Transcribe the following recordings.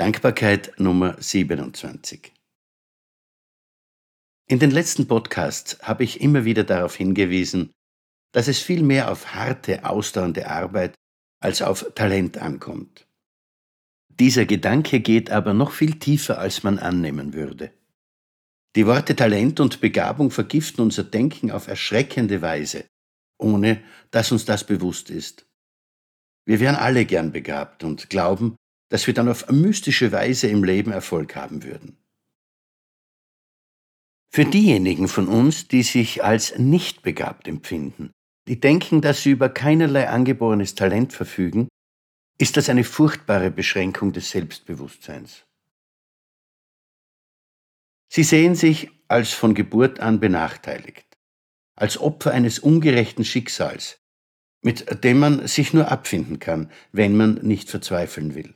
Dankbarkeit Nummer 27. In den letzten Podcasts habe ich immer wieder darauf hingewiesen, dass es viel mehr auf harte, ausdauernde Arbeit als auf Talent ankommt. Dieser Gedanke geht aber noch viel tiefer, als man annehmen würde. Die Worte Talent und Begabung vergiften unser Denken auf erschreckende Weise, ohne dass uns das bewusst ist. Wir wären alle gern begabt und glauben, dass wir dann auf mystische Weise im Leben Erfolg haben würden. Für diejenigen von uns, die sich als nicht begabt empfinden, die denken, dass sie über keinerlei angeborenes Talent verfügen, ist das eine furchtbare Beschränkung des Selbstbewusstseins. Sie sehen sich als von Geburt an benachteiligt, als Opfer eines ungerechten Schicksals, mit dem man sich nur abfinden kann, wenn man nicht verzweifeln will.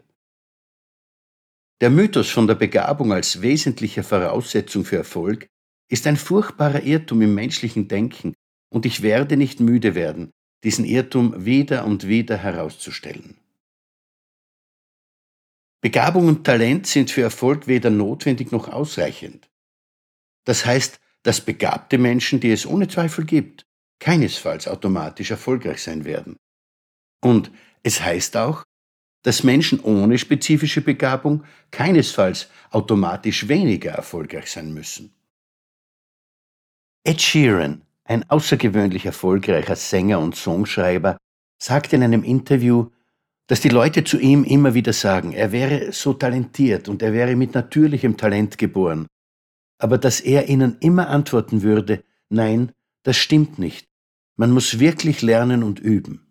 Der Mythos von der Begabung als wesentlicher Voraussetzung für Erfolg ist ein furchtbarer Irrtum im menschlichen Denken, und ich werde nicht müde werden, diesen Irrtum wieder und wieder herauszustellen. Begabung und Talent sind für Erfolg weder notwendig noch ausreichend. Das heißt, dass begabte Menschen, die es ohne Zweifel gibt, keinesfalls automatisch erfolgreich sein werden. Und es heißt auch, dass Menschen ohne spezifische Begabung keinesfalls automatisch weniger erfolgreich sein müssen. Ed Sheeran, ein außergewöhnlich erfolgreicher Sänger und Songschreiber, sagte in einem Interview, dass die Leute zu ihm immer wieder sagen, er wäre so talentiert und er wäre mit natürlichem Talent geboren, aber dass er ihnen immer antworten würde, nein, das stimmt nicht, man muss wirklich lernen und üben.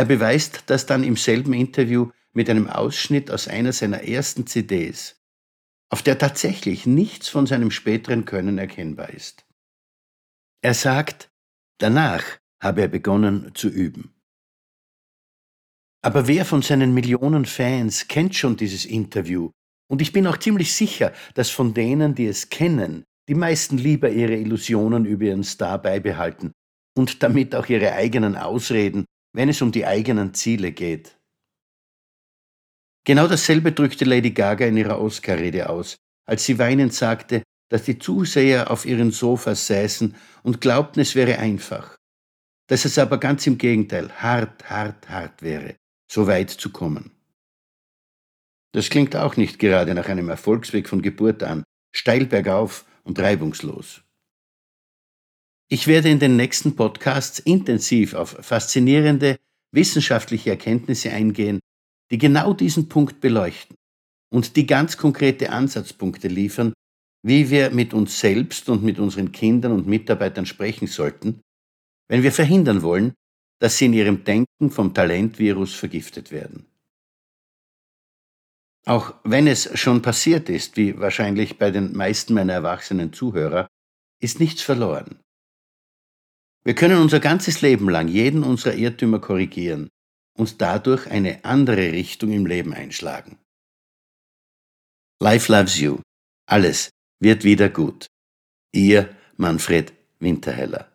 Er beweist das dann im selben Interview mit einem Ausschnitt aus einer seiner ersten CDs, auf der tatsächlich nichts von seinem späteren Können erkennbar ist. Er sagt, danach habe er begonnen zu üben. Aber wer von seinen Millionen Fans kennt schon dieses Interview? Und ich bin auch ziemlich sicher, dass von denen, die es kennen, die meisten lieber ihre Illusionen über ihren Star beibehalten und damit auch ihre eigenen Ausreden wenn es um die eigenen Ziele geht. Genau dasselbe drückte Lady Gaga in ihrer Oscar-Rede aus, als sie weinend sagte, dass die Zuseher auf ihren Sofas säßen und glaubten, es wäre einfach, dass es aber ganz im Gegenteil hart, hart, hart wäre, so weit zu kommen. Das klingt auch nicht gerade nach einem Erfolgsweg von Geburt an, steil bergauf und reibungslos. Ich werde in den nächsten Podcasts intensiv auf faszinierende wissenschaftliche Erkenntnisse eingehen, die genau diesen Punkt beleuchten und die ganz konkrete Ansatzpunkte liefern, wie wir mit uns selbst und mit unseren Kindern und Mitarbeitern sprechen sollten, wenn wir verhindern wollen, dass sie in ihrem Denken vom Talentvirus vergiftet werden. Auch wenn es schon passiert ist, wie wahrscheinlich bei den meisten meiner erwachsenen Zuhörer, ist nichts verloren. Wir können unser ganzes Leben lang jeden unserer Irrtümer korrigieren und dadurch eine andere Richtung im Leben einschlagen. Life loves you. Alles wird wieder gut. Ihr Manfred Winterheller.